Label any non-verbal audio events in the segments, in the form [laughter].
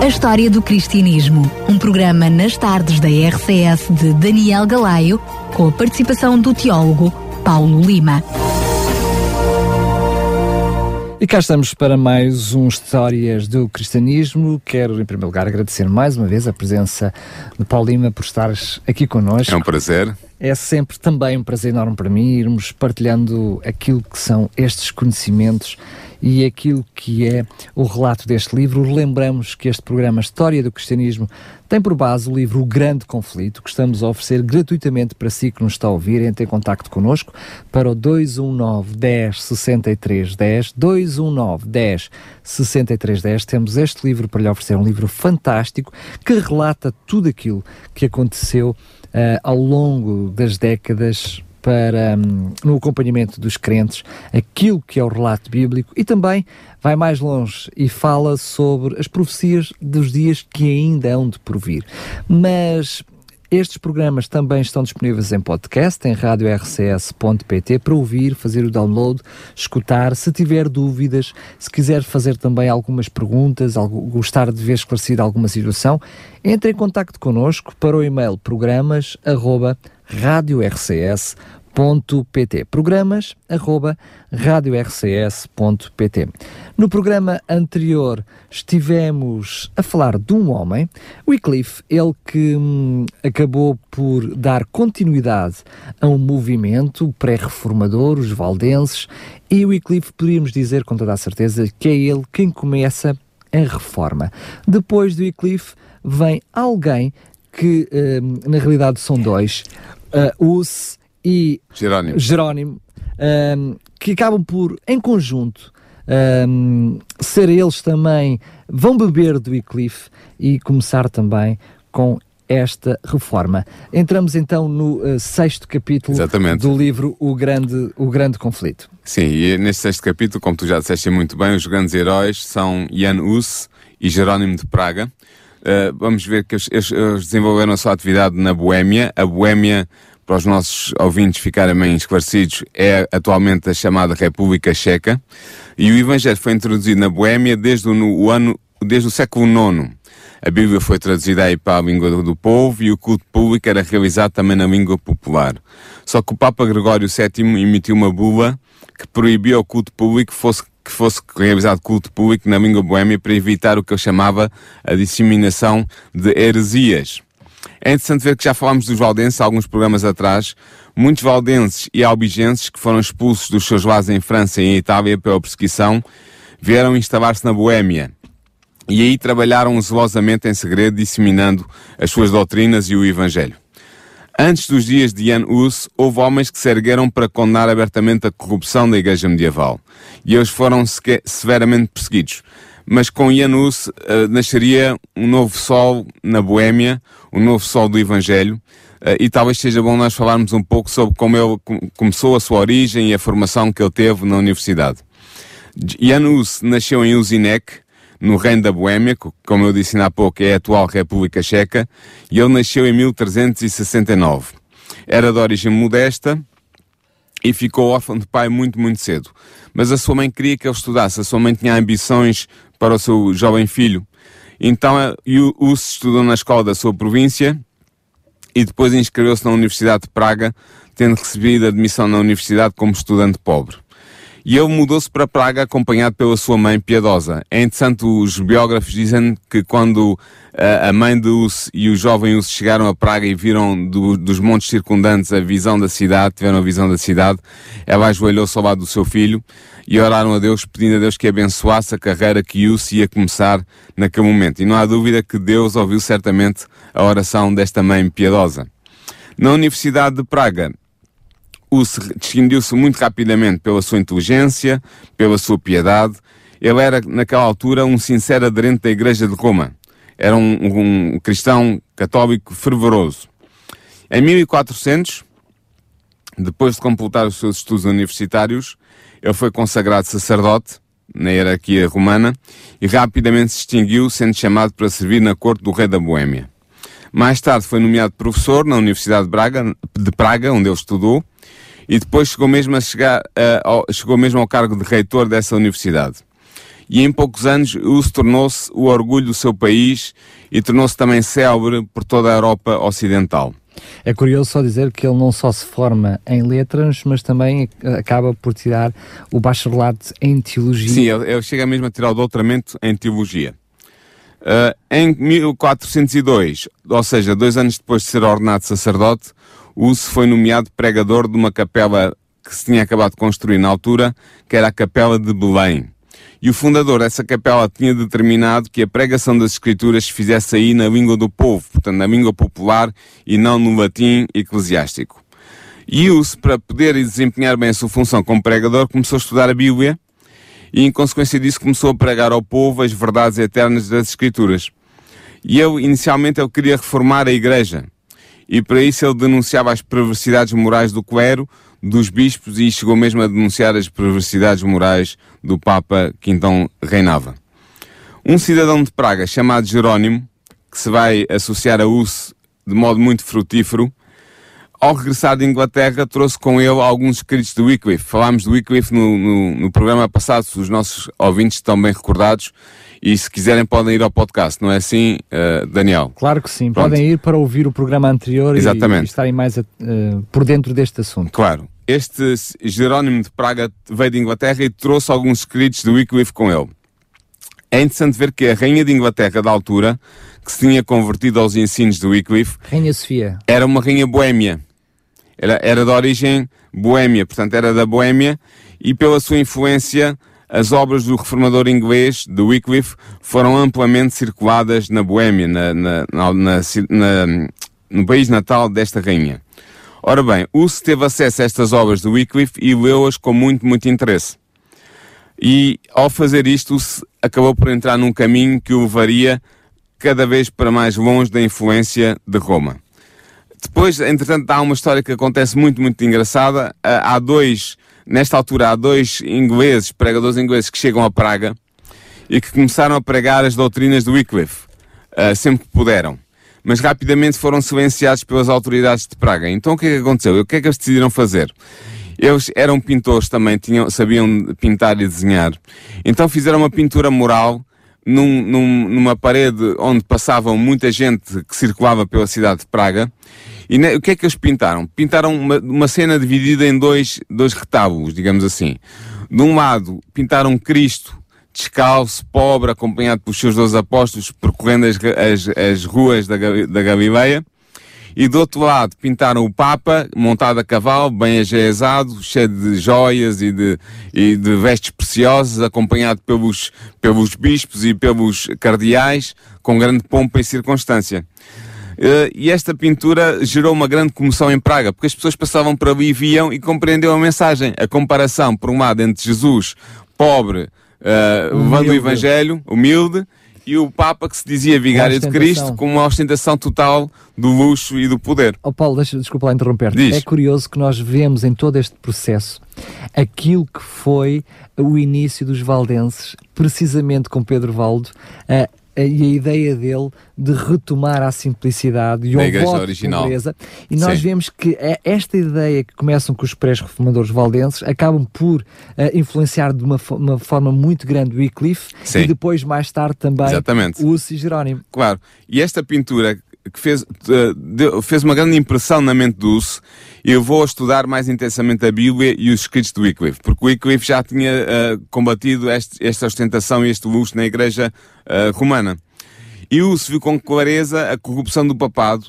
A História do Cristianismo, um programa nas tardes da RCS de Daniel Galaio, com a participação do teólogo Paulo Lima. E cá estamos para mais um Histórias do Cristianismo. Quero, em primeiro lugar, agradecer mais uma vez a presença de Paulo Lima por estares aqui connosco. É um prazer. É sempre também um prazer enorme para mim irmos partilhando aquilo que são estes conhecimentos e aquilo que é o relato deste livro. Lembramos que este programa História do Cristianismo tem por base o livro O Grande Conflito, que estamos a oferecer gratuitamente para si que nos está a ouvir. Entre em contato connosco para o 219 10 63 10, 219 10 63 10. Temos este livro para lhe oferecer, um livro fantástico que relata tudo aquilo que aconteceu uh, ao longo das décadas para um, no acompanhamento dos crentes aquilo que é o relato bíblico e também vai mais longe e fala sobre as profecias dos dias que ainda hão de provir. Mas estes programas também estão disponíveis em podcast, em radiorcs.pt, para ouvir, fazer o download, escutar. Se tiver dúvidas, se quiser fazer também algumas perguntas, gostar de ver esclarecida alguma situação, entre em contato connosco para o e-mail programas radiorcs.pt programas arroba radiorcs.pt No programa anterior estivemos a falar de um homem, Wycliffe, ele que hum, acabou por dar continuidade a um movimento pré-reformador, os valdenses, e Wycliffe poderíamos dizer com toda a certeza que é ele quem começa a reforma. Depois do Wycliffe vem alguém que hum, na realidade são dois, uh, Us e Jerónimo, Jerónimo um, que acabam por, em conjunto, um, ser eles também, vão beber do Wycliffe e começar também com esta reforma. Entramos então no uh, sexto capítulo Exatamente. do livro o Grande, o Grande Conflito. Sim, e neste sexto capítulo, como tu já disseste muito bem, os grandes heróis são Jan Hus e Jerónimo de Praga. Uh, vamos ver que eles, eles desenvolveram a sua atividade na Boémia. A Boémia, para os nossos ouvintes ficarem bem esclarecidos, é atualmente a chamada República Checa. E o Evangelho foi introduzido na Boémia desde o, ano, desde o século IX. A Bíblia foi traduzida aí para a língua do, do povo e o culto público era realizado também na língua popular. Só que o Papa Gregório VII emitiu uma bula que proibia o culto público fosse que fosse realizado culto público na língua boêmia para evitar o que ele chamava a disseminação de heresias. É interessante ver que já falámos dos valdenses alguns programas atrás. Muitos valdenses e albigenses que foram expulsos dos seus lares em França e em Itália pela perseguição vieram instalar-se na Boémia. E aí trabalharam zelosamente em segredo, disseminando as suas doutrinas e o Evangelho. Antes dos dias de Jan Hus, houve homens que se ergueram para condenar abertamente a corrupção da Igreja Medieval. E eles foram severamente perseguidos. Mas com Jan Hus uh, nasceria um novo sol na Boémia, um novo sol do Evangelho. Uh, e talvez seja bom nós falarmos um pouco sobre como ele começou a sua origem e a formação que ele teve na universidade. Jan Hus nasceu em Usinec, no reino da Boémia, como eu disse há pouco, é a atual República Checa, e ele nasceu em 1369. Era de origem modesta e ficou órfão de pai muito, muito cedo. Mas a sua mãe queria que ele estudasse, a sua mãe tinha ambições para o seu jovem filho. Então, o estudou na escola da sua província e depois inscreveu-se na Universidade de Praga, tendo recebido admissão na universidade como estudante pobre e ele mudou-se para Praga acompanhado pela sua mãe piedosa. É interessante, os biógrafos dizem que quando uh, a mãe de Us e o jovem Us chegaram a Praga e viram do, dos montes circundantes a visão da cidade, tiveram a visão da cidade, ela ajoelhou-se ao lado do seu filho e oraram a Deus, pedindo a Deus que abençoasse a carreira que Us ia começar naquele momento. E não há dúvida que Deus ouviu certamente a oração desta mãe piedosa. Na Universidade de Praga, distinguiu-se muito rapidamente pela sua inteligência, pela sua piedade. Ele era, naquela altura, um sincero aderente da Igreja de Roma. Era um, um cristão católico fervoroso. Em 1400, Depois de completar os seus estudos universitários, ele foi consagrado sacerdote na hierarquia romana e rapidamente se extinguiu, sendo chamado para servir na corte do rei da Boêmia. Mais tarde foi nomeado professor na Universidade de, Braga, de Praga, onde ele estudou, e depois chegou mesmo, a chegar, uh, ao, chegou mesmo ao cargo de reitor dessa universidade. E em poucos anos o se tornou-se o orgulho do seu país e tornou-se também célebre por toda a Europa Ocidental. É curioso só dizer que ele não só se forma em letras, mas também acaba por tirar o bacharelado em teologia. Sim, ele, ele chega mesmo a tirar o doutoramento em teologia. Uh, em 1402, ou seja, dois anos depois de ser ordenado sacerdote, Uso foi nomeado pregador de uma capela que se tinha acabado de construir na altura, que era a Capela de Belém. E o fundador dessa capela tinha determinado que a pregação das Escrituras se fizesse aí na língua do povo, portanto, na língua popular e não no latim eclesiástico. E Uso, para poder desempenhar bem a sua função como pregador, começou a estudar a Bíblia e, em consequência disso, começou a pregar ao povo as verdades eternas das Escrituras. E eu, inicialmente, ele queria reformar a Igreja. E para isso ele denunciava as perversidades morais do clero, dos bispos e chegou mesmo a denunciar as perversidades morais do Papa que então reinava. Um cidadão de Praga chamado Jerónimo, que se vai associar a Us de modo muito frutífero, ao regressar de Inglaterra trouxe com ele alguns escritos do Wycliffe. Falámos do Wycliffe no, no, no programa passado, se os nossos ouvintes estão bem recordados, e se quiserem podem ir ao podcast, não é assim, uh, Daniel? Claro que sim, Pronto. podem ir para ouvir o programa anterior. E, e estarem mais uh, por dentro deste assunto. Claro. Este Jerónimo de Praga veio de Inglaterra e trouxe alguns escritos do Wycliffe com ele. É interessante ver que a rainha de Inglaterra da altura, que se tinha convertido aos ensinos do Wycliffe, Rainha Sofia, era uma rainha boêmia. Era, era de origem boêmia, portanto era da Boêmia, e pela sua influência as obras do reformador inglês, de Wycliffe, foram amplamente circuladas na Boêmia, na, na, na, no país natal desta rainha. Ora bem, Hus teve acesso a estas obras de Wycliffe e leu-as com muito, muito interesse. E ao fazer isto, Hus acabou por entrar num caminho que o levaria cada vez para mais longe da influência de Roma. Depois, entretanto, há uma história que acontece muito, muito engraçada. Há dois Nesta altura há dois ingleses, pregadores ingleses, que chegam a Praga e que começaram a pregar as doutrinas de Wycliffe, uh, sempre que puderam. Mas rapidamente foram silenciados pelas autoridades de Praga. Então o que é que aconteceu? O que é que eles decidiram fazer? Eles eram pintores também, tinham, sabiam pintar e desenhar. Então fizeram uma pintura mural num, num, numa parede onde passavam muita gente que circulava pela cidade de Praga e ne, o que é que eles pintaram? Pintaram uma, uma cena dividida em dois, dois retábulos, digamos assim. De um lado, pintaram Cristo descalço, pobre, acompanhado pelos seus dois apóstolos, percorrendo as, as, as ruas da, da Galileia. E do outro lado pintaram o Papa, montado a cavalo, bem ajeizado, cheio de joias e de, e de vestes preciosas, acompanhado pelos, pelos bispos e pelos cardeais, com grande pompa e circunstância. Uh, e esta pintura gerou uma grande comoção em Praga, porque as pessoas passavam por ali e viam e compreendiam a mensagem. A comparação, por um lado, entre Jesus, pobre, uh, levando o Evangelho, humilde, e o Papa que se dizia vigário de Cristo com uma ostentação total do luxo e do poder. Oh Paulo, deixa, desculpa lá interromper-te. É curioso que nós vemos em todo este processo aquilo que foi o início dos valdenses, precisamente com Pedro Valdo, uh, e a ideia dele de retomar a simplicidade e o voto original. pobreza. E nós Sim. vemos que é esta ideia que começam com os pré-reformadores valdenses acabam por uh, influenciar de uma, uma, forma muito grande o Wycliffe Sim. e depois, mais tarde, também Exatamente. o Uzi Jerónimo. Claro. E esta pintura que fez, uh, fez uma grande impressão na mente do Uso, eu vou estudar mais intensamente a Bíblia e os escritos do Wycliffe, porque Wycliffe já tinha uh, combatido este, esta ostentação e este luxo na Igreja uh, Romana. E Uso viu com clareza a corrupção do papado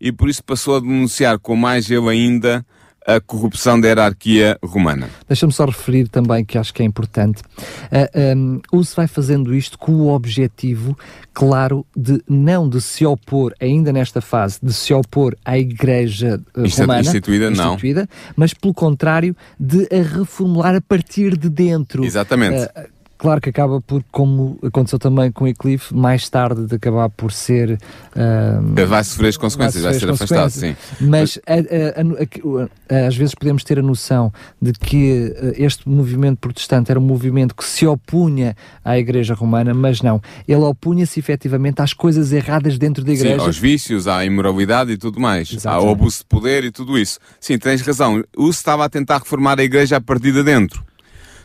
e por isso passou a denunciar com mais eu ainda a corrupção da hierarquia romana. Deixa-me só referir também, que acho que é importante, uh, um, Uso vai fazendo isto com o objetivo, claro, de não de se opor, ainda nesta fase, de se opor à Igreja uh, romana, instituída, instituída, não. mas pelo contrário, de a reformular a partir de dentro. Exatamente. Uh, claro que acaba por, como aconteceu também com o Eclipse, mais tarde de acabar por ser. Uh, vai sofrer as consequências, vai, vai ser afastado, sim. Mas a, a, a, às vezes podemos ter a noção de que este movimento protestante era um movimento que se opunha à Igreja Romana, mas não. Ele opunha-se efetivamente às coisas erradas dentro da Igreja. Sim, aos vícios, à imoralidade e tudo mais, Exatamente. ao abuso de poder e tudo isso. Sim, tens razão. O estava a tentar reformar a Igreja a partir de dentro.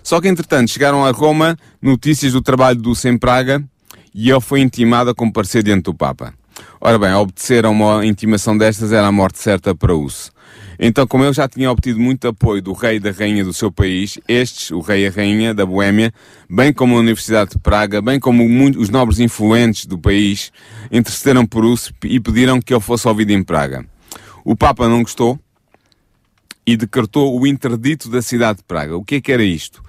Só que, entretanto, chegaram a Roma notícias do trabalho do Sem Praga e ele foi intimado a comparecer diante do Papa. Ora bem, obedecer a uma intimação destas era a morte certa para Uso. Então, como ele já tinha obtido muito apoio do rei e da rainha do seu país, estes, o rei e a rainha da Boémia, bem como a Universidade de Praga, bem como muito, os nobres influentes do país, intercederam por Uso e pediram que ele fosse ouvido em Praga. O Papa não gostou e decretou o interdito da cidade de Praga. O que é que era isto?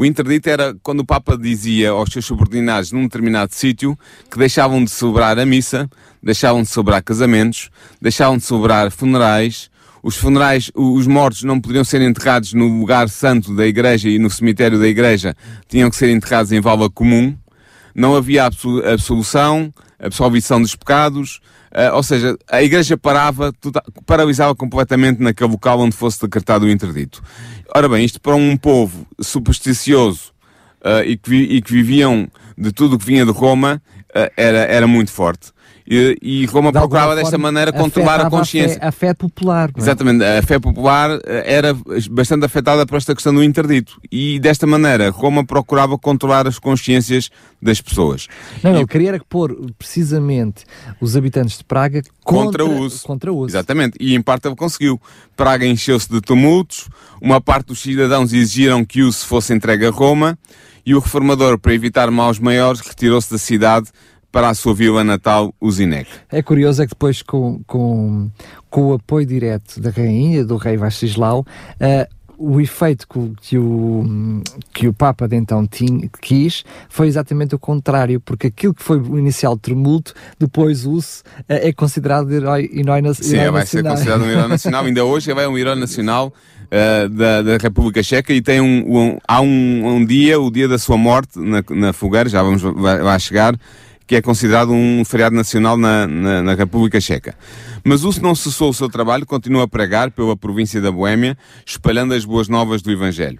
O interdito era quando o Papa dizia aos seus subordinados num determinado sítio que deixavam de celebrar a missa, deixavam de celebrar casamentos, deixavam de celebrar funerais, os funerais, os mortos não poderiam ser enterrados no lugar santo da igreja e no cemitério da igreja, tinham que ser enterrados em vala comum, não havia absolução, absolvição dos pecados, uh, ou seja, a igreja parava, paralisava completamente naquele local onde fosse decretado o interdito. Ora bem, isto para um povo supersticioso uh, e, que e, que viviam de tudo o que vinha de Roma, uh, era, era muito forte. E, e Roma de procurava desta maneira controlar a consciência. A fé, a fé popular. É? Exatamente, a fé popular eh, era bastante afetada por esta questão do interdito. E desta maneira, Roma procurava controlar as consciências das pessoas. Não, não, e... queria pôr precisamente os habitantes de Praga contra, contra o uso. Contra uso. Exatamente, e em parte ele conseguiu. Praga encheu-se de tumultos, uma parte dos cidadãos exigiram que o uso fosse entregue a Roma, e o reformador, para evitar maus maiores, retirou-se da cidade para a sua vila natal, Usinec. É curioso é que depois com, com, com o apoio direto da rainha, do rei Vascislau, uh, o efeito que o, que o Papa de então tinha, quis foi exatamente o contrário, porque aquilo que foi o inicial tumulto, depois o uh, é considerado herói, herói, herói Sim, herói vai ser considerado um herói [laughs] nacional. Ainda hoje é um herói nacional uh, da, da República Checa e tem um, um há um, um, dia, o dia da sua morte na, na fogueira, já vamos lá chegar, que é considerado um feriado nacional na, na, na República Checa. Mas Uso não cessou o seu trabalho, continua a pregar pela província da Boémia, espalhando as boas novas do Evangelho.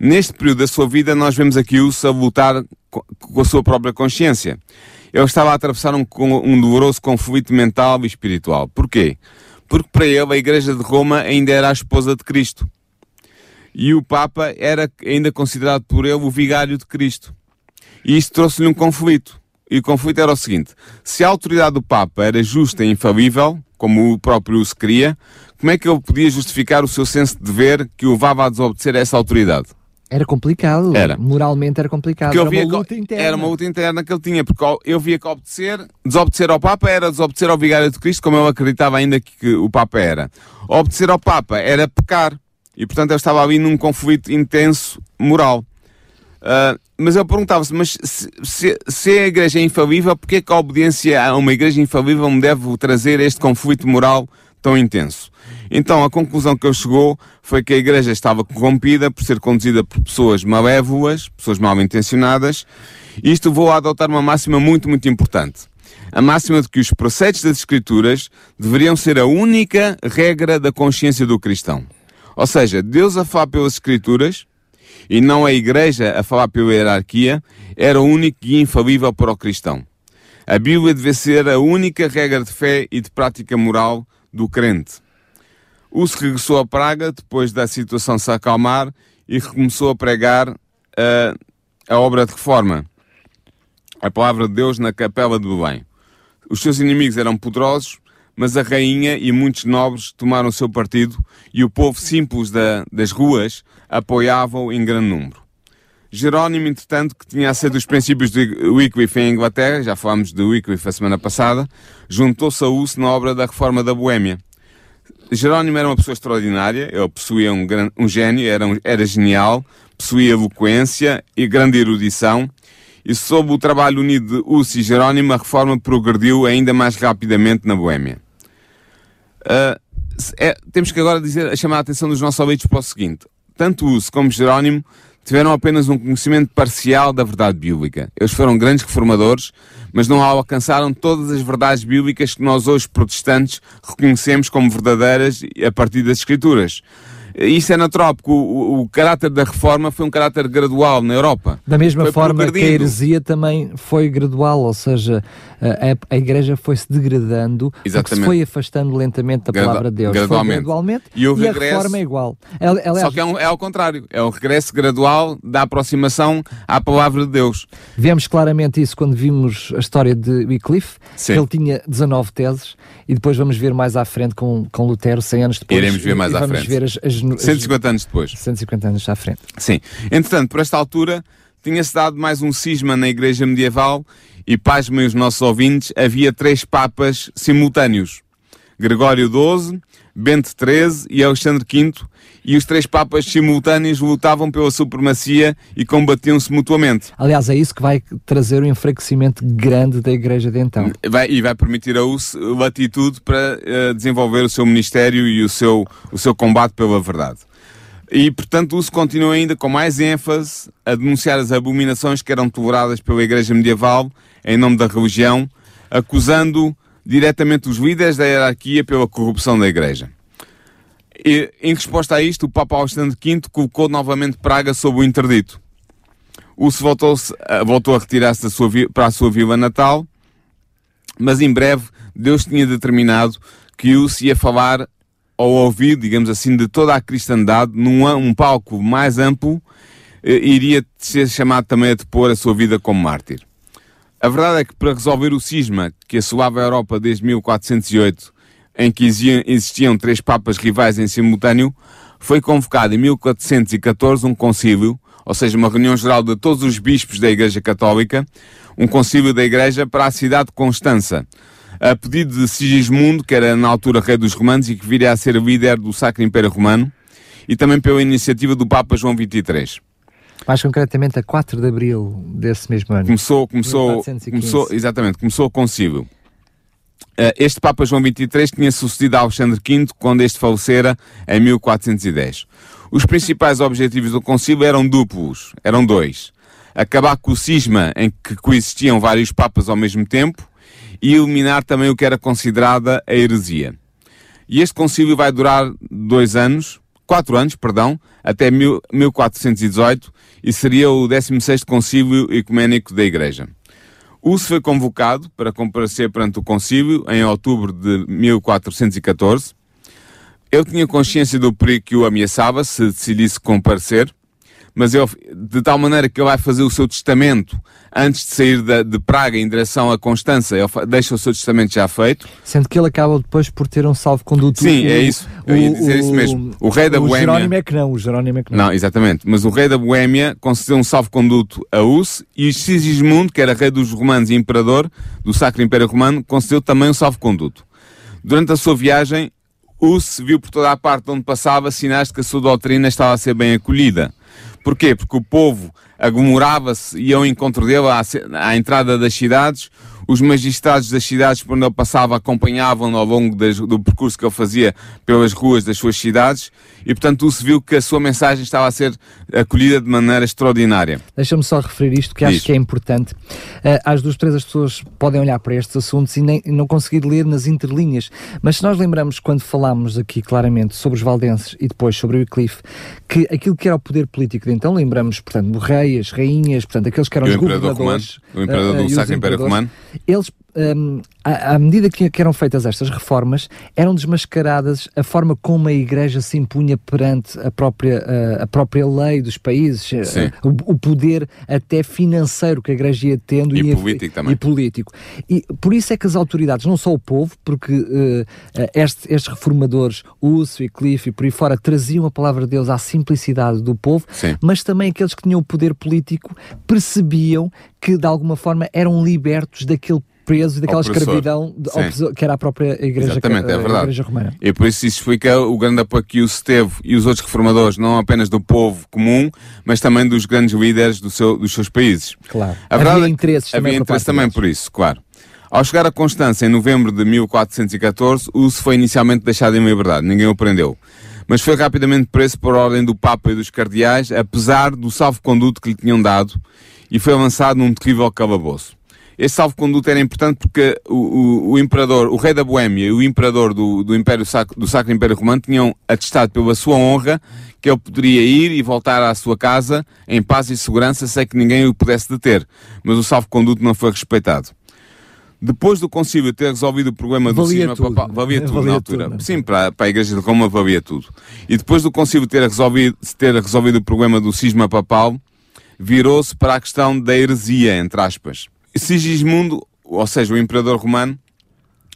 Neste período da sua vida, nós vemos aqui Uso a lutar com a sua própria consciência. Ele estava a atravessar um, um doloroso conflito mental e espiritual. Porquê? Porque para ele a Igreja de Roma ainda era a esposa de Cristo. E o Papa era ainda considerado por ele o vigário de Cristo. E isto trouxe-lhe um conflito. E o conflito era o seguinte: se a autoridade do Papa era justa e infalível, como o próprio se queria, como é que ele podia justificar o seu senso de dever que o levava a desobedecer a essa autoridade? Era complicado. Era. Moralmente era complicado. Era uma luta interna. Era uma luta interna que ele tinha, porque eu via que obedecer, desobedecer ao Papa era desobedecer ao Vigário de Cristo, como eu acreditava ainda que o Papa era. Obedecer ao Papa era pecar. E portanto eu estava ali num conflito intenso moral. Uh, mas eu perguntava-se, mas se, se, se, a igreja é infalível, porquê é que a obediência a uma igreja infalível me deve trazer este conflito moral tão intenso? Então a conclusão que eu chegou foi que a igreja estava corrompida por ser conduzida por pessoas malévolas, pessoas mal intencionadas, e isto vou adotar uma máxima muito, muito importante. A máxima de que os preceitos das Escrituras deveriam ser a única regra da consciência do cristão. Ou seja, Deus a falar pelas Escrituras, e não a Igreja a falar pela hierarquia, era o único guia infalível para o cristão. A Bíblia deve ser a única regra de fé e de prática moral do crente. Uso regressou a Praga depois da situação se acalmar e recomeçou a pregar a, a obra de reforma, a palavra de Deus na capela de Belém. Os seus inimigos eram poderosos, mas a rainha e muitos nobres tomaram seu partido e o povo simples da, das ruas apoiavam em grande número. Jerónimo, entretanto, que tinha sido dos princípios do Wycliffe em Inglaterra, já falámos de Wycliffe a semana passada, juntou-se a Uso na obra da Reforma da Boêmia. Jerónimo era uma pessoa extraordinária, ele possuía um, um gênio, era, um, era genial, possuía eloquência e grande erudição, e sob o trabalho unido de Uso e Jerónimo, a reforma progrediu ainda mais rapidamente na Boêmia. Uh, é, temos que agora dizer, chamar a atenção dos nossos ouvintes para o seguinte. Tanto Uso como Jerónimo tiveram apenas um conhecimento parcial da verdade bíblica. Eles foram grandes reformadores, mas não alcançaram todas as verdades bíblicas que nós hoje protestantes reconhecemos como verdadeiras a partir das Escrituras. Isso é natural, porque o, o, caráter da reforma foi um caráter gradual na Europa. Da mesma foi forma que a heresia também foi gradual, ou seja, a, a igreja foi-se degradando, se foi afastando lentamente da Gradu palavra de Deus. Gradualmente. Foi gradualmente e, o e regresso, a reforma é igual. Ela, ela Só que é, um, é ao contrário, é um regresso gradual da aproximação à palavra de Deus. Vemos claramente isso quando vimos a história de Wycliffe, Sim. ele tinha 19 teses, e depois vamos ver mais à frente com, com Lutero, 100 anos depois. Iremos ver mais à vamos frente. Ver as, as, 150 anos depois. 150 anos à frente. Sim. Entretanto, por esta altura, tinha-se dado mais um cisma na Igreja Medieval e, pasmem os nossos ouvintes, havia três papas simultâneos. Gregório XII, Bento XIII e Alexandre V, e os três papas simultâneos lutavam pela supremacia e combatiam-se mutuamente. Aliás, é isso que vai trazer um enfraquecimento grande da Igreja de então. Vai, e vai permitir a US latitude para uh, desenvolver o seu ministério e o seu, o seu combate pela verdade. E, portanto, o uso continua ainda com mais ênfase a denunciar as abominações que eram toleradas pela Igreja medieval em nome da religião, acusando diretamente os líderes da hierarquia pela corrupção da Igreja. E, em resposta a isto, o Papa Alexandre V colocou novamente Praga sob o interdito. Uso voltou, voltou a retirar-se para a sua vila natal, mas em breve Deus tinha determinado que Uso ia falar ao ouvido, digamos assim, de toda a cristandade, num um palco mais amplo, iria ser chamado também a depor a sua vida como mártir. A verdade é que para resolver o cisma que assolava a Europa desde 1408, em que existiam três papas rivais em simultâneo, foi convocado em 1414 um concílio, ou seja, uma reunião geral de todos os bispos da Igreja Católica, um concílio da Igreja para a cidade de Constança, a pedido de Sigismundo, que era na altura rei dos romanos e que viria a ser líder do Sacro Império Romano, e também pela iniciativa do Papa João XXIII. Mais concretamente a 4 de abril desse mesmo ano. Começou, começou, começou exatamente, começou o concílio. Eh, este Papa João XXIII tinha sucedido a Alexandre V quando este falecera em 1410. Os principais objetivos do concílio eram duplos, eram dois. Acabar com o cisma em que coexistiam vários papas ao mesmo tempo e eliminar também o que era considerada a heresia. E este concílio vai durar dois anos, quatro anos, perdão, até 1418 e seria o 16º concílio ecuménico da Igreja. Uso foi convocado para comparecer perante o concílio em outubro de 1414. Ele tinha consciência do perigo que o ameaçava se decidisse comparecer, mas ele, de tal maneira que ele vai fazer o seu testamento antes de sair de, de Praga em direção a Constança, ele deixa o seu testamento já feito. Sendo que ele acaba depois por ter um salvo-conduto. Sim, o, é isso. Eu ia dizer o, isso mesmo. O rei da o Boémia... O Jerónimo é que não, o Jerónimo é que não. Não, exatamente. Mas o rei da Boémia concedeu um salvo-conduto a Us e Sigismundo, que era rei dos romanos e imperador do Sacro Império Romano, concedeu também um salvo-conduto. Durante a sua viagem, Us viu por toda a parte onde passava sinais de que a sua doutrina estava a ser bem acolhida. Porquê? Porque o povo agomorava-se e ao encontro dele à, à entrada das cidades, os magistrados das cidades por onde ele passava acompanhavam-no ao longo das, do percurso que ele fazia pelas ruas das suas cidades e, portanto, se viu que a sua mensagem estava a ser acolhida de maneira extraordinária. Deixa-me só referir isto, que Diz. acho que é importante. Uh, às duas, três, as pessoas podem olhar para estes assuntos e nem, não conseguir ler nas interlinhas, mas se nós lembramos, quando falámos aqui claramente sobre os valdenses e depois sobre o Wycliffe, que aquilo que era o poder político de então, lembramos, portanto, do rei, as rainhas, portanto, aqueles que eram e os governadores... Romano, o imperador uh, do Sacro Império Romano eles um, à, à, medida que, que, eram feitas estas reformas, eram desmascaradas a forma como a Igreja se impunha perante a própria, a, a própria lei dos países, o, o, poder até financeiro que a Igreja ia tendo e, e político também. E político. E por isso é que as autoridades, não só o povo, porque uh, este, estes reformadores, Uso e Cliff e por aí fora, traziam a palavra de Deus à simplicidade do povo, Sim. mas também aqueles que tinham o poder político percebiam que de alguma forma eram libertos daquele preso daquela escravidão de, opressor, que era a própria Igreja, Exatamente, é verdade. igreja Romana. E por isso isso explica o grande apoio que o teve e os outros reformadores, não apenas do povo comum, mas também dos grandes líderes do seu, dos seus países. Claro. A havia verdade, interesses havia também, interesse também por isso, claro. Ao chegar a Constança em novembro de 1414, Uso foi inicialmente deixado em liberdade, ninguém o prendeu. mas foi rapidamente preso por ordem do Papa e dos cardeais, apesar do salvo-conduto que lhe tinham dado, e foi avançado num terrível calabouço. Este salvo-conduto era importante porque o, o, o, imperador, o rei da Boémia e o imperador do, do, Império Sacro, do Sacro Império Romano tinham atestado pela sua honra que ele poderia ir e voltar à sua casa em paz e segurança sem que ninguém o pudesse deter. Mas o salvo-conduto não foi respeitado. Depois do concílio ter resolvido o problema do valia cisma tudo. papal, valia tudo Valia na altura. tudo, não é? Sim, para, para a Igreja de Roma valia tudo. E depois do concílio ter resolvido, ter resolvido o problema do cisma papal, virou-se para a questão da heresia, entre aspas. Sigismundo, ou seja, o imperador romano,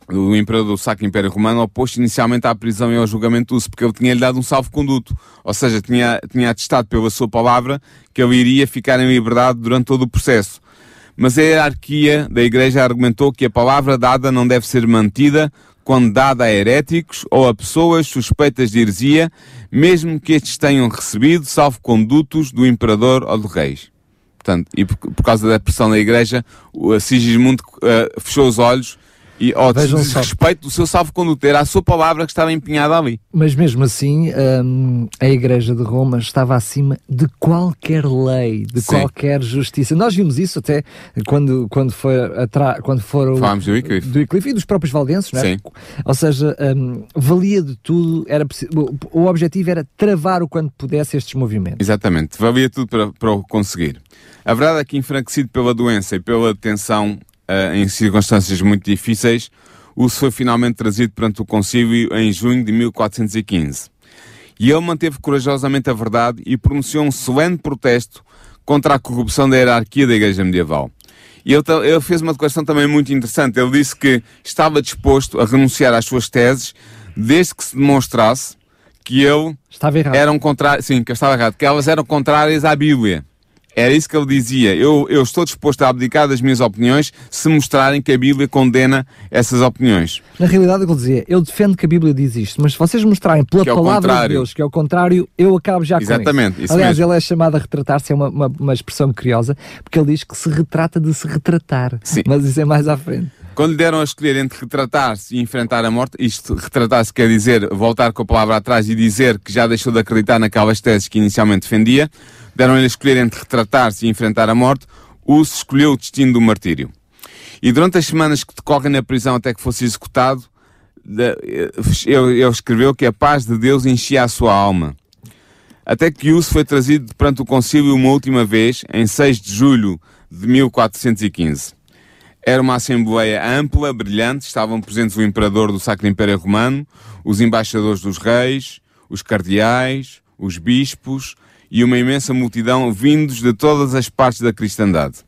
o imperador do Sacro Império Romano, opôs inicialmente à prisão e ao julgamento uso, porque ele tinha-lhe dado um salvo-conduto. Ou seja, tinha, tinha atestado pela sua palavra que ele iria ficar em liberdade durante todo o processo. Mas a hierarquia da Igreja argumentou que a palavra dada não deve ser mantida quando dada a heréticos ou a pessoas suspeitas de heresia, mesmo que estes tenham recebido salvo-condutos do imperador ou do reis. Portanto, e por, por causa da pressão da Igreja, o Sigismundo uh, fechou os olhos e ao Vejam só. desrespeito do seu salvo-conduto, era a sua palavra que estava empenhada ali. Mas mesmo assim, hum, a Igreja de Roma estava acima de qualquer lei, de Sim. qualquer justiça. Nós vimos isso até quando, quando, foi atra- quando foram Falámos do Wycliffe. do Wycliffe e dos próprios valdenses, não é? Sim. Ou seja, hum, valia de tudo, era o, objetivo era travar o quanto pudesse estes movimentos. Exatamente, valia tudo para, para o conseguir. A verdade é que, enfraquecido pela doença e pela tensão eh, em circunstâncias muito difíceis, o foi finalmente trazido perante o concílio em junho de 1415. E ele manteve corajosamente a verdade e pronunciou um solene protesto contra a corrupção da hierarquia da Igreja Medieval. E ele, ele fez uma declaração também muito interessante. Ele disse que estava disposto a renunciar às suas teses desde que se demonstrasse que ele Estava errado. eram contrárias, sim, que estava errado, que elas eram contrárias à Bíblia. Era isso que ele dizia. Eu, eu estou disposto a abdicar das minhas opiniões se mostrarem que a Bíblia condena essas opiniões. Na realidade, o que ele dizia, eu defendo que a Bíblia diz isto, mas se vocês mostrarem pela é palavra de contrário. Deus que é o contrário, eu acabo já Exatamente, com isso. isso Aliás, mesmo. ele é chamado a retratar-se, é uma, uma, uma expressão curiosa, porque ele diz que se retrata de se retratar. Sim. Mas isso é mais à frente. Quando lhe deram a escolher entre retratar-se e enfrentar a morte, isto, retratar-se quer dizer voltar com a palavra atrás e dizer que já deixou de acreditar naquelas teses que inicialmente defendia, deram-lhe a escolher entre retratar-se e enfrentar a morte, o escolheu o destino do martírio. E durante as semanas que decorrem na prisão até que fosse executado, ele escreveu que a paz de Deus enchia a sua alma. Até que Uso foi trazido perante o concílio uma última vez, em 6 de julho de 1415. Era uma assembleia ampla, brilhante, estavam presentes o imperador do Sacro Império Romano, os embaixadores dos reis, os cardeais, os bispos e uma imensa multidão vindos de todas as partes da cristandade.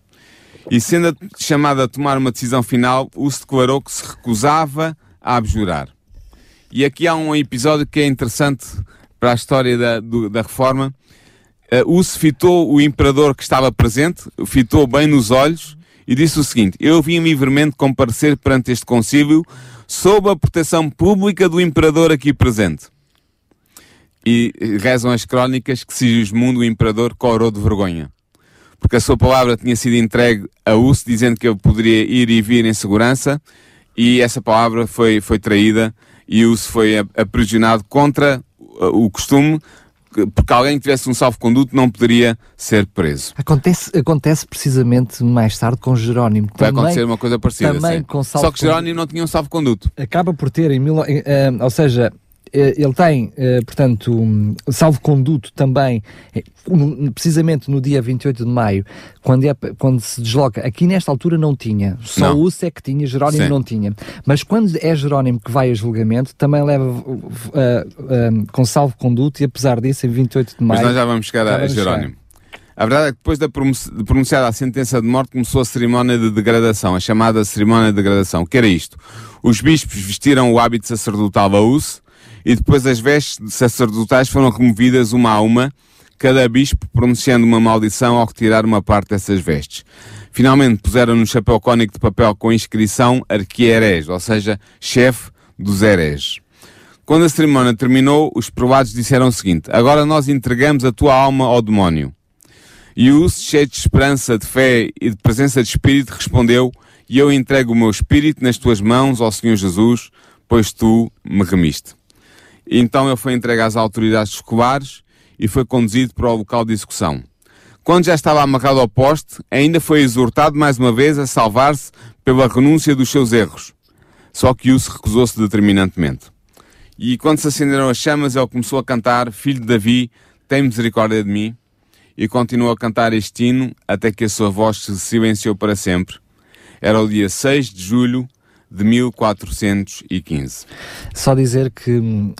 E sendo chamado a tomar uma decisão final, Uso declarou que se recusava a abjurar. E aqui há um episódio que é interessante para a história da, do- da reforma. Uh, Uso fitou o imperador que estava presente, fitou bem nos olhos e disse o seguinte: Eu vim livremente comparecer perante este concílio sob a proteção pública do imperador aqui presente. E rezam as crónicas que Sigismundo, o imperador, corou de vergonha. Porque a sua palavra tinha sido entregue a Uso, dizendo que ele poderia ir e vir em segurança, e essa palavra foi, foi traída e Uso foi aprisionado contra uh, o costume, que- porque alguém que tivesse um salvo-conduto não poderia ser preso. Acontece, acontece precisamente mais tarde com Jerónimo. Vai Também acontecer uma coisa parecida. também sim. com Só que. Jerónimo não tinha um salvo-conduto. acaba por ter, em mil, eh, ou seja, ele tem, eh, portanto, um salvo-conduto também, eh, precisamente no dia 28 de maio, quando, é, quando se desloca, aqui nesta altura não tinha, só Não. o Uso é que tinha, Jerónimo Sim. não tinha. Mas quando é Jerónimo que vai a julgamento, também leva eh, eh, com salvo-conduto e apesar disso, em 28 de Mas maio... nós já vamos chegar Já a vamos Jerónimo. A verdade é que depois da de pronunciada a sentença de morte começou a cerimónia de degradação, a chamada cerimónia de degradação. O que era isto? Os bispos vestiram o hábito sacerdotal a uso e depois as vestes sacerdotais foram removidas uma a uma, cada bispo pronunciando uma maldição ao retirar uma parte dessas vestes. Finalmente puseram no chapéu cónico de papel com inscrição arquierés, ou seja, chefe dos hereges. Quando a cerimónia terminou, os provados disseram o seguinte: Agora nós entregamos a tua alma ao demónio. E o Uso, cheio de esperança, de fé e de presença de espírito, respondeu: E eu entrego o meu espírito nas tuas mãos, ó Senhor Jesus, pois tu me remiste. Então ele foi entregue às autoridades escolares e foi conduzido para o local de execução. Quando já estava amarrado ao poste, ainda foi exortado mais uma vez a salvar-se pela renúncia dos seus erros. Só que Uso recusou-se determinantemente. E quando se acenderam as chamas, ele começou a cantar: Filho de Davi, tem misericórdia de mim. E continuou a cantar este hino até que a sua voz se silenciou para sempre. Era o dia 6 de julho de 1415. Só dizer que uh,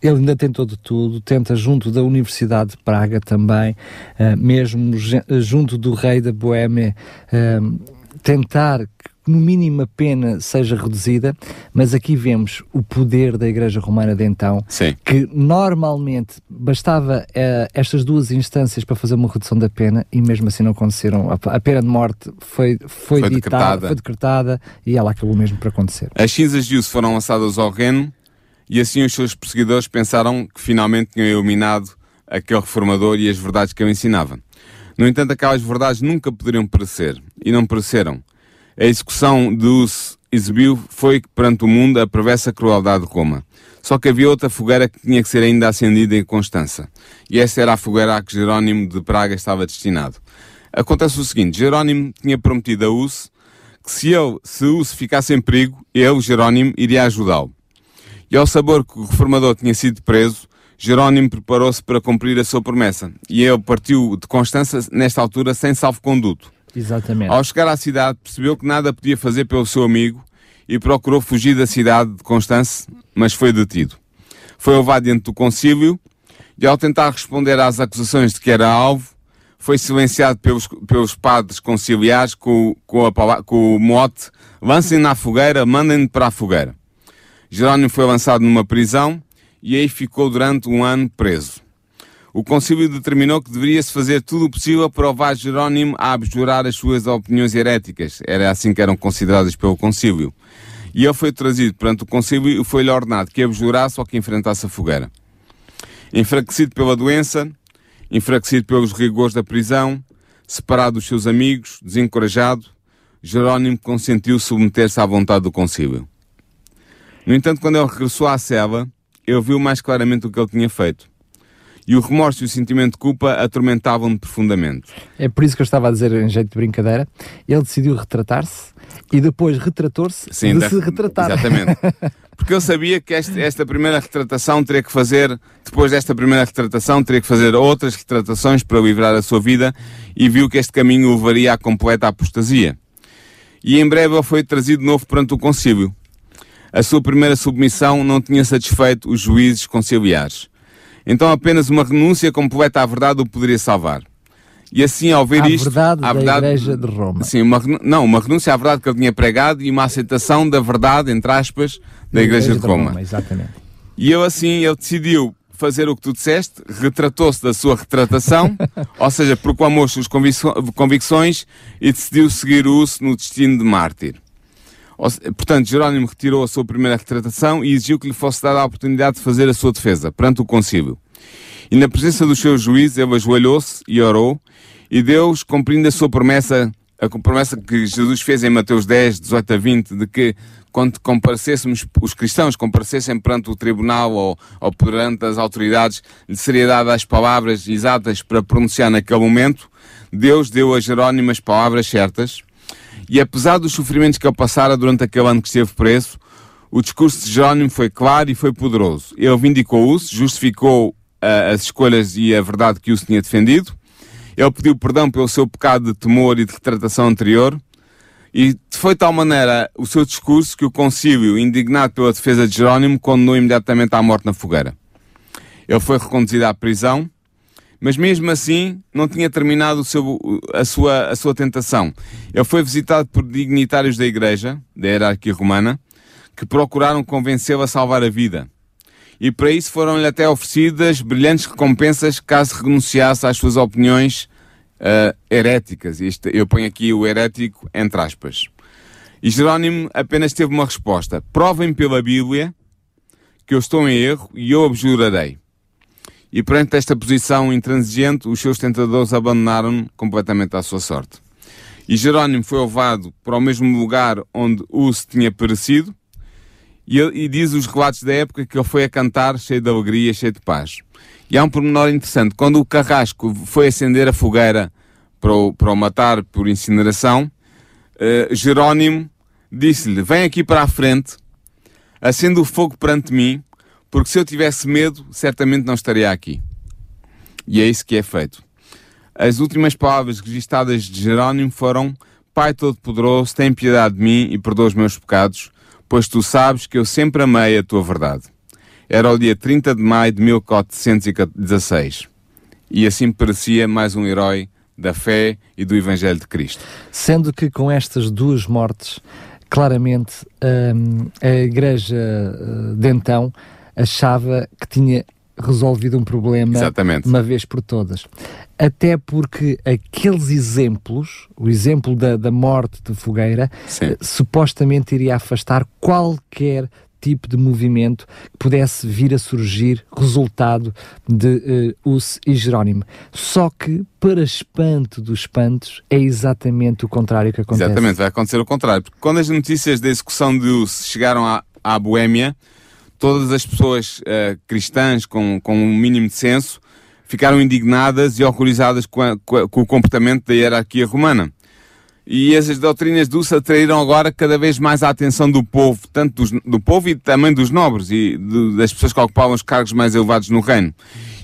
ele ainda tentou de tudo, tenta junto da Universidade de Praga também, uh, mesmo junto do rei da Boémia, uh, tentar no mínimo a pena seja reduzida, mas aqui vemos o poder da Igreja Romana de então, Sim. que normalmente bastava uh, estas duas instâncias para fazer uma redução da pena e mesmo assim não aconteceram. A, a pena de morte foi, foi, foi ditada, decretada. foi decretada e ela acabou mesmo por acontecer. As cinzas de Uso foram lançadas ao Reno e assim os seus perseguidores pensaram que finalmente tinham iluminado aquele reformador e as verdades que ele ensinava. No entanto, aquelas verdades nunca poderiam perecer e não pereceram a execução de Us exibiu foi perante o mundo a perversa crueldade de Roma. Só que havia outra fogueira que tinha que ser ainda acendida em Constança. E essa era a fogueira a que Jerónimo de Praga estava destinado. Acontece o seguinte, Jerónimo tinha prometido a Us que se ele, se Us ficasse em perigo, ele, Jerónimo, iria ajudá-lo. E ao saber que o reformador tinha sido preso, Jerónimo preparou-se para cumprir a sua promessa. E ele partiu de Constança, nesta altura, sem salvo-conduto. Exatamente. Ao chegar à cidade, percebeu que nada podia fazer pelo seu amigo e procurou fugir da cidade de Constance, mas foi detido. Foi levado diante do concílio e, ao tentar responder às acusações de que era alvo, foi silenciado pelos, pelos padres conciliares com, com, a, com o mote lancem na fogueira, mandem-no para a fogueira. Jerónimo foi lançado numa prisão e aí ficou durante um ano preso o concílio determinou que deveria-se fazer tudo o possível para levar Jerónimo a abjurar as suas opiniões heréticas. Era assim que eram consideradas pelo concílio. E ele foi trazido perante o concílio e foi-lhe ordenado que abjurasse ou que enfrentasse a fogueira. Enfraquecido pela doença, enfraquecido pelos rigores da prisão, separado dos seus amigos, desencorajado, Jerónimo consentiu submeter-se à vontade do concílio. No entanto, quando ele regressou à cela, ele viu mais claramente o que ele tinha feito e o remorso e o sentimento de culpa atormentavam-no profundamente. É por isso que eu estava a dizer, em jeito de brincadeira, ele decidiu retratar-se e depois retratou-se de, de se retratar. Exatamente. [laughs] Porque eu sabia que este, esta primeira retratação teria que fazer, depois desta primeira retratação, teria que fazer outras retratações para livrar a sua vida e viu que este caminho o levaria à completa apostasia. E em breve ele foi trazido de novo perante o concílio. A sua primeira submissão não tinha satisfeito os juízes conciliares. Então apenas uma renúncia completa à verdade o poderia salvar. E assim, ao ver à isto... Verdade à verdade da Igreja de Roma. Sim, uma, não, uma renúncia à verdade que ele tinha pregado e uma aceitação da verdade, entre aspas, da, da Igreja, Igreja, de Roma. Roma. Exatamente. E eu assim, ele decidiu fazer o que tu disseste, retratou-se da sua retratação, [laughs] ou seja, proclamou as suas convicções e decidiu seguir o uso no destino de mártir. Portanto, Jerónimo retirou a sua primeira retratação e exigiu que lhe fosse dada a oportunidade de fazer a sua defesa perante o concílio. E na presença dos seus juízes, ele ajoelhou-se e orou, e Deus, cumprindo a sua promessa, a promessa que Jesus fez em Mateus 10, 18 a 20, de que quando comparecêssemos, os cristãos comparecessem perante o tribunal ou, ou perante as autoridades, lhe seria dada as palavras exatas para pronunciar naquele momento, Deus deu a Jerónimo as palavras certas, e apesar dos sofrimentos que ele passara durante aquele ano que esteve preso, o discurso de Jerónimo foi claro e foi poderoso. Ele vindicou-se, justificou uh, as escolhas e a verdade que o tinha defendido. Ele pediu perdão pelo seu pecado de temor e de retratação anterior. E foi de tal maneira o seu discurso que o concílio, indignado pela defesa de Jerónimo, condenou imediatamente à morte na fogueira. Ele foi reconduzido à prisão mas mesmo assim não tinha terminado seu, a, sua, a sua tentação. Ele foi visitado por dignitários da igreja, da hierarquia romana, que procuraram convencê-lo a salvar a vida. E para isso foram-lhe até oferecidas brilhantes recompensas caso renunciasse às suas opiniões uh, heréticas. Isto, eu ponho aqui o herético entre aspas. E Jerónimo apenas teve uma resposta. Provem pela Bíblia que eu estou em erro e eu abjurarei. E perante esta posição intransigente, os seus tentadores abandonaram-no completamente à sua sorte. E Jerónimo foi levado para o mesmo lugar onde Us tinha perecido, E, e diz os relatos da época que ele foi a cantar cheio de alegria, cheio de paz. E há um pormenor interessante. Quando o carrasco foi acender a fogueira para o, para o matar por incineração, uh, Jerónimo disse-lhe: Vem aqui para a frente, acenda o fogo perante mim, porque se eu tivesse medo, certamente não estaria aqui. E é isso que é feito. As últimas palavras registadas de Jerónimo foram: Pai Todo-Poderoso, tem piedade de mim e perdoa os meus pecados, pois tu sabes que eu sempre amei a tua verdade. Era o dia 30 de maio de 1416. E assim parecia mais um herói da fé e do Evangelho de Cristo. Sendo que com estas duas mortes, claramente hum, a Igreja uh, de então achava que tinha resolvido um problema Exatamente. uma vez por todas. Até porque aqueles exemplos, o exemplo da, da morte de Fogueira, uh, supostamente iria afastar qualquer tipo de movimento que pudesse vir a surgir resultado de uh, Us e Jerónimo. Só que, para espanto dos espantos, é exatamente o contrário que acontece. Exatamente, vai acontecer o contrário. Porque quando as notícias da execução de Us chegaram à, à Boémia, todas as pessoas uh, cristãs com, com um mínimo de senso ficaram indignadas e horrorizadas com, a, com o comportamento da hierarquia romana. E essas doutrinas do atraíram agora cada vez mais a atenção do povo, tanto dos, do povo e também dos nobres e de, das pessoas que ocupavam os cargos mais elevados no reino.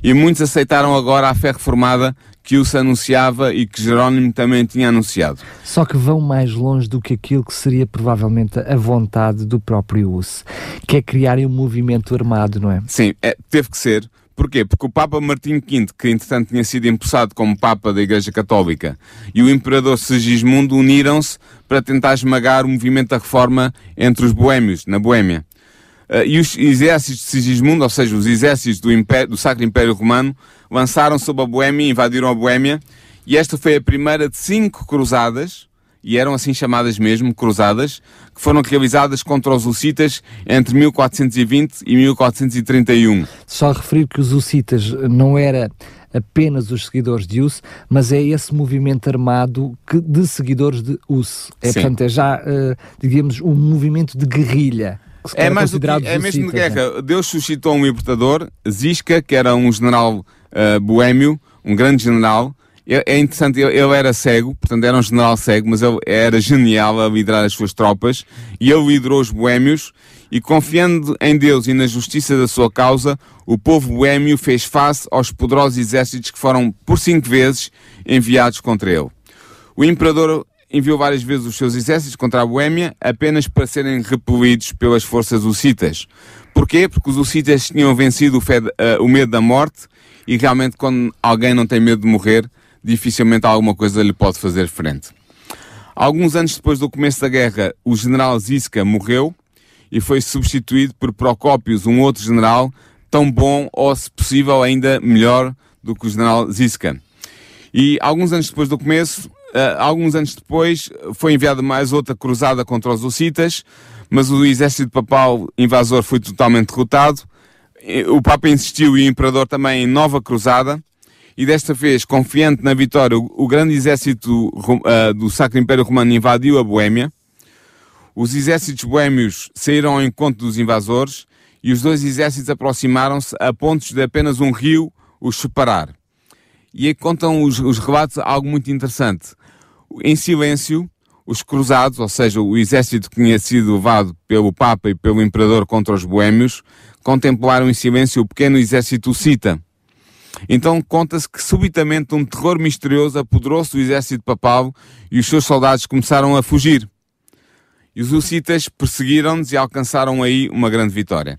E muitos aceitaram agora a fé reformada que o anunciava e que Jerónimo também tinha anunciado. Só que vão mais longe do que aquilo que seria provavelmente a vontade do próprio Us, que é criarem um movimento armado, não é? Sim, é, teve que ser, Porquê? Porque o Papa Martim V, que entretanto tinha sido empossado como Papa da Igreja Católica, e o Imperador Sigismundo uniram-se para tentar esmagar o movimento da reforma entre os boêmios, na Boêmia. Uh, e os exércitos de Sigismundo, ou seja, os exércitos do, Império, do Sacro Império Romano, lançaram sobre a Boêmia e invadiram a Boêmia, e esta foi a primeira de cinco cruzadas, e eram assim chamadas mesmo, cruzadas, que foram realizadas contra os hussitas entre 1420 e 1431. Só referir que os hussitas não era apenas os seguidores de Us, mas é esse movimento armado que, de seguidores de Us. É, portanto, é já, uh, digamos, um movimento de guerrilha. É, mais do que, é mesmo de guerra. Né? Deus suscitou um libertador, Zisca, que era um general uh, boêmio, um grande general, é interessante, ele, era cego, portanto era um general cego, mas ele era genial a liderar as suas tropas e ele liderou os boêmios e confiando em Deus e na justiça da sua causa, o povo boêmio fez face aos poderosos exércitos que foram por cinco vezes enviados contra ele. O imperador enviou várias vezes os seus exércitos contra a Boêmia apenas para serem repelidos pelas forças hussitas. Porquê? Porque os hussitas tinham vencido o, fé, uh, o medo da morte e realmente quando alguém não tem medo de morrer, dificilmente alguma coisa lhe pode fazer frente. Alguns anos depois do começo da guerra, o general Zisca morreu e foi substituído por Procópios, um outro general, tão bom ou, se possível, ainda melhor do que o general Zisca. E alguns anos depois do começo, uh, alguns anos depois, foi enviada mais outra cruzada contra os hussitas, mas o exército papal invasor foi totalmente derrotado. O Papa insistiu e o Imperador também em nova cruzada, e desta vez, confiante na vitória, o, grande exército uh, do Sacro Império Romano invadiu a Boêmia. Os exércitos boêmios saíram ao encontro dos invasores e os dois exércitos aproximaram-se a pontos de apenas um rio os separar. E aí contam os, os relatos algo muito interessante. Em silêncio, os cruzados, ou seja, o exército que tinha sido levado pelo Papa e pelo Imperador contra os boêmios, contemplaram em silêncio o pequeno exército cita então conta-se que subitamente um terror misterioso apoderou-se do exército papal e os seus soldados começaram a fugir. E os hussitas perseguiram-nos e alcançaram aí uma grande vitória.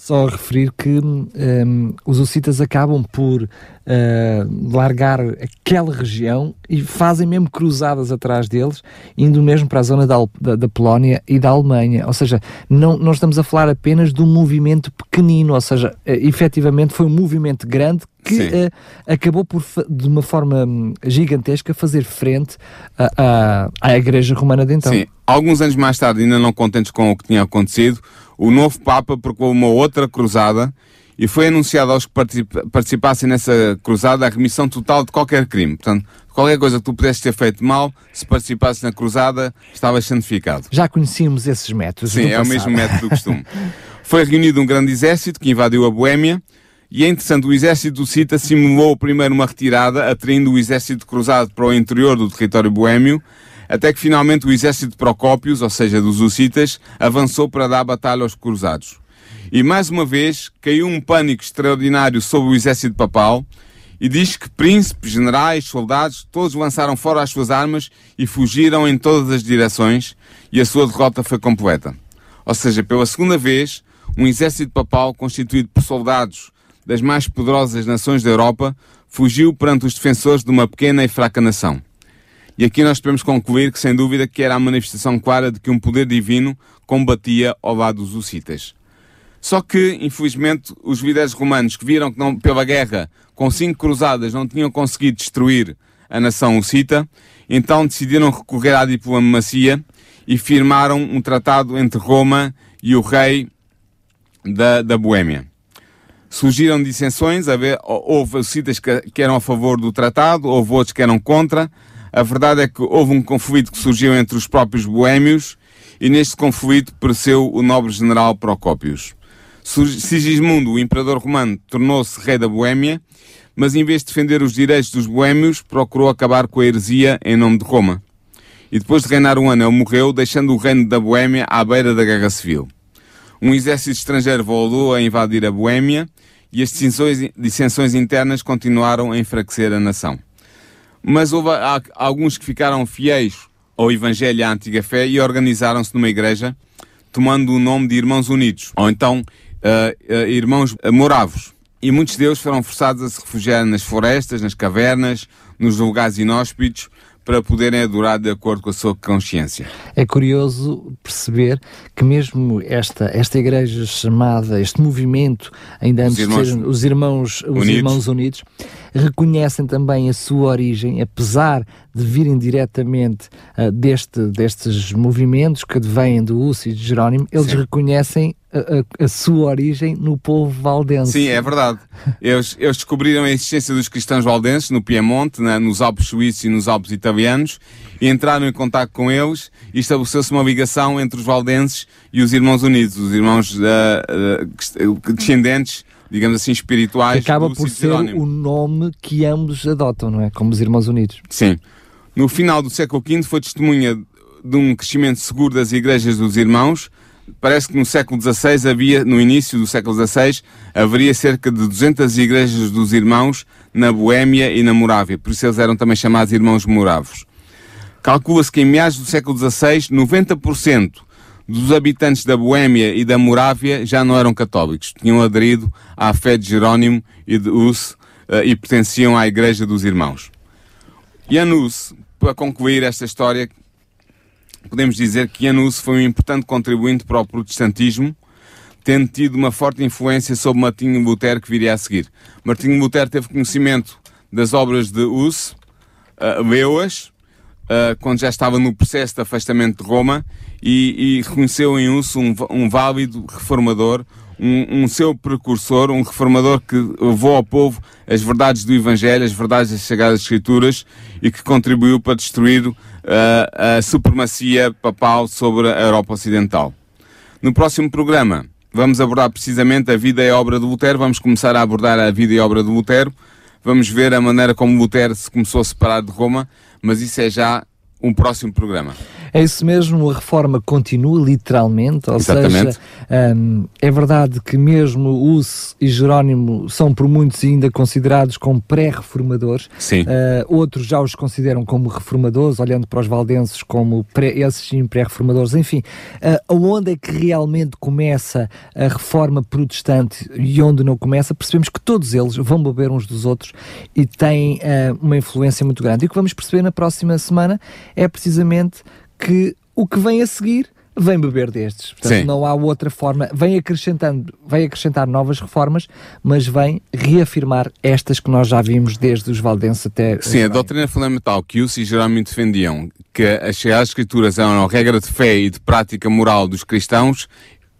Só referir que um, os hussitas acabam por uh, largar aquela região e fazem mesmo cruzadas atrás deles, indo mesmo para a zona da, da, da Polónia e da Alemanha. Ou seja, não, não estamos a falar apenas de um movimento pequenino, ou seja, uh, efetivamente foi um movimento grande que uh, acabou por, de uma forma hum, gigantesca, fazer frente à, à Igreja Romana de então. Sim, alguns anos mais tarde, ainda não contentes com o que tinha acontecido, o novo Papa proclamou uma outra cruzada e foi anunciado aos que participassem nessa cruzada a remissão total de qualquer crime. Portanto, qualquer coisa que tu pudesses ter feito mal, se participasses na cruzada, estavas santificado. Já conhecíamos esses métodos. Sim, é o mesmo método do costume. [laughs] foi reunido um grande exército que invadiu a Boémia, e é interessante, o exército Cita simulou primeiro uma retirada, atraindo o exército cruzado para o interior do território boêmio, até que finalmente o exército de Procópios, ou seja, dos Hussitas, avançou para dar batalha aos cruzados. E mais uma vez caiu um pânico extraordinário sobre o exército papal, e diz que príncipes, generais, soldados, todos lançaram fora as suas armas e fugiram em todas as direções, e a sua derrota foi completa. Ou seja, pela segunda vez, um exército papal constituído por soldados das mais poderosas nações da Europa, fugiu perante os defensores de uma pequena e fraca nação. E aqui nós podemos concluir que, sem dúvida, que era a manifestação clara de que um poder divino combatia ao lado dos hussitas. Só que, infelizmente, os líderes romanos que viram que não, pela guerra, com cinco cruzadas, não tinham conseguido destruir a nação hussita, então decidiram recorrer à diplomacia e firmaram um tratado entre Roma e o rei da, da Boêmia surgiram dissensões, houve que, que eram a favor do tratado, houve outros que eram contra. A verdade é que houve um conflito que surgiu entre os próprios boêmios e neste conflito pereceu o nobre general Procópios. Sigismundo, o imperador romano, tornou-se rei da Boêmia, mas em vez de defender os direitos dos boêmios, procurou acabar com a heresia em nome de Roma. E depois de reinar um ano, ele morreu, deixando o reino da Boêmia à beira da guerra civil. Um exército estrangeiro voltou a invadir a Boêmia e as dissensões, internas continuaram a enfraquecer a nação. Mas houve alguns que ficaram fiéis ao Evangelho e à antiga fé e organizaram-se numa igreja tomando o nome de Irmãos Unidos, ou então uh, uh, Irmãos Moravos. E muitos deles foram forçados a se refugiar nas florestas, nas cavernas, nos lugares inóspitos, para poderem adorar de acordo com a sua consciência. É curioso perceber que mesmo esta, esta igreja chamada, este movimento, ainda antes irmãos de ser os irmãos, os irmãos unidos, reconhecem também a sua origem, apesar de virem diretamente uh, deste, destes movimentos que vêm do Úcio e de Jerónimo, eles Sim. reconhecem a, a, a, sua origem no povo valdense. Sim, é verdade. Eles, eles descobriram a existência dos cristãos valdenses no Piemonte, na, nos Alpes suíços e nos Alpes italianos, e entraram em contato com eles e estabeleceu-se uma ligação entre os valdenses e os irmãos unidos, os irmãos uh, uh, descendentes digamos assim, espirituais. Acaba por ser o nome que ambos adotam, não é? Como os Irmãos Unidos. Sim. No final do século V foi testemunha de um crescimento seguro das igrejas dos irmãos. Parece que no século XVI havia, no início do século XVI, haveria cerca de 200 igrejas dos irmãos na Boémia e na Morávia. Por isso eles eram também chamados irmãos moravos. Calcula-se que em meados do século XVI, 90% dos habitantes da Boémia e da Morávia já não eram católicos, tinham aderido à fé de Jerónimo e de Hus uh, e pertenciam à Igreja dos Irmãos. Janus, para concluir esta história, podemos dizer que Janus foi um importante contribuinte para o protestantismo, tendo tido uma forte influência sobre Martinho Lutero que viria a seguir. Martinho Lutero teve conhecimento das obras de Hus, uh, leu-as, uh, quando já estava no processo de afastamento de Roma e, e reconheceu em Uso um, um válido reformador, um, um, seu precursor, um reformador que levou ao povo as verdades do Evangelho, as verdades das Sagradas Escrituras e que contribuiu para destruir uh, a supremacia papal sobre a Europa Ocidental. No próximo programa vamos abordar precisamente a vida e a obra de Lutero, vamos começar a abordar a vida e a obra de Lutero, vamos ver a maneira como Lutero se começou a separar de Roma, mas isso é já um próximo programa. É isso mesmo, a reforma continua literalmente, ou Exatamente. seja, um, é verdade que mesmo Us e Jerónimo são por muitos ainda considerados como pré-reformadores, Sim. Uh, outros já os consideram como reformadores, olhando para os valdenses como pré, esses sim pré-reformadores, enfim, uh, onde é que realmente começa a reforma protestante e onde não começa, percebemos que todos eles vão beber uns dos outros e têm uh, uma influência muito grande. E o que vamos perceber na próxima semana é precisamente que o que vem a seguir vem beber destes. Portanto, Sim. não há outra forma. Vem acrescentando, vem acrescentar novas reformas, mas vem reafirmar estas que nós já vimos desde os valdenses até. Sim, a doutrina fundamental que os geralmente defendiam, que as Sagradas Escrituras eram a regra de fé e de prática moral dos cristãos,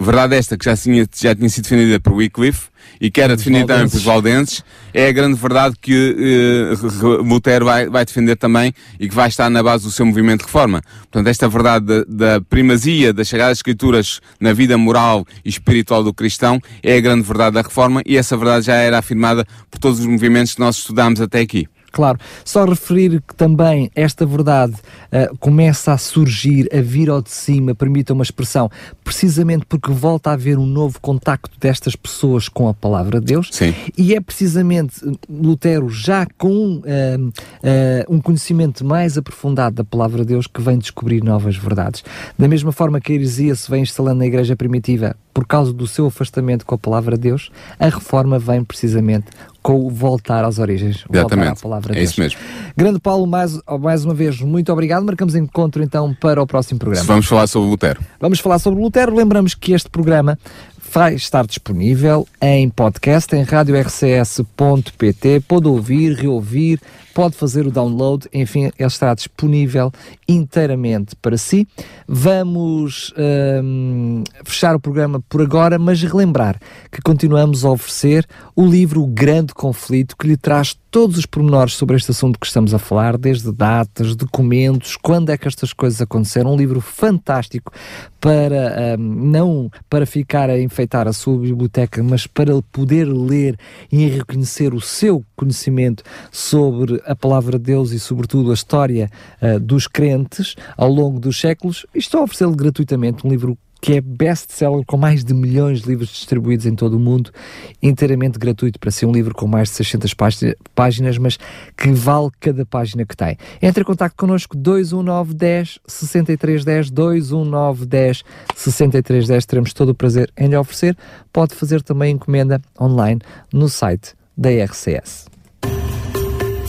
verdade esta que já tinha, já tinha sido defendida por Wycliffe e que era definida também pelos valdenses, é a grande verdade que uh, Lutero vai, vai defender também e que vai estar na base do seu movimento de reforma. Portanto, esta verdade da, da primazia das Sagradas Escrituras na vida moral e espiritual do cristão é a grande verdade da reforma e essa verdade já era afirmada por todos os movimentos que nós estudamos até aqui. Claro, só referir que também esta verdade uh, começa a surgir, a vir ao de cima, permita uma expressão, precisamente porque volta a haver um novo contacto destas pessoas com a palavra de Deus. Sim. E é precisamente Lutero, já com uh, uh, um conhecimento mais aprofundado da palavra de Deus, que vem descobrir novas verdades. Da mesma forma que a heresia se vem instalando na igreja primitiva por causa do seu afastamento com a palavra de Deus, a reforma vem precisamente com o voltar às origens. Exatamente. à palavra é isso mesmo. Grande Paulo, mais, mais uma vez, muito obrigado. Marcamos encontro então para o próximo programa. Vamos falar sobre Lutero. Vamos falar sobre Lutero. Lembramos que este programa vai estar disponível em podcast em radiorcs.pt. Pode ouvir, reouvir, pode fazer o download, enfim, ele está disponível inteiramente para si. Vamos hum, fechar o programa por agora, mas relembrar que continuamos a oferecer o livro O Grande Conflito, que lhe traz todos os pormenores sobre este assunto que estamos a falar, desde datas, documentos, quando é que estas coisas aconteceram. Um livro fantástico para hum, não para ficar a enfeitar a sua biblioteca, mas para poder ler e reconhecer o seu conhecimento sobre a palavra de Deus e, sobretudo, a história uh, dos crentes ao longo dos séculos. E estou a oferecê-lo gratuitamente um livro que é best-seller com mais de milhões de livros distribuídos em todo o mundo, inteiramente gratuito para ser um livro com mais de 600 páginas, mas que vale cada página que tem. Entre em contato connosco 219 10 63 10 219 10 63 10 teremos todo o prazer em lhe oferecer. Pode fazer também encomenda online no site da RCS.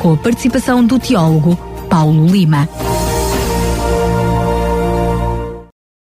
com a participação do teólogo Paulo Lima.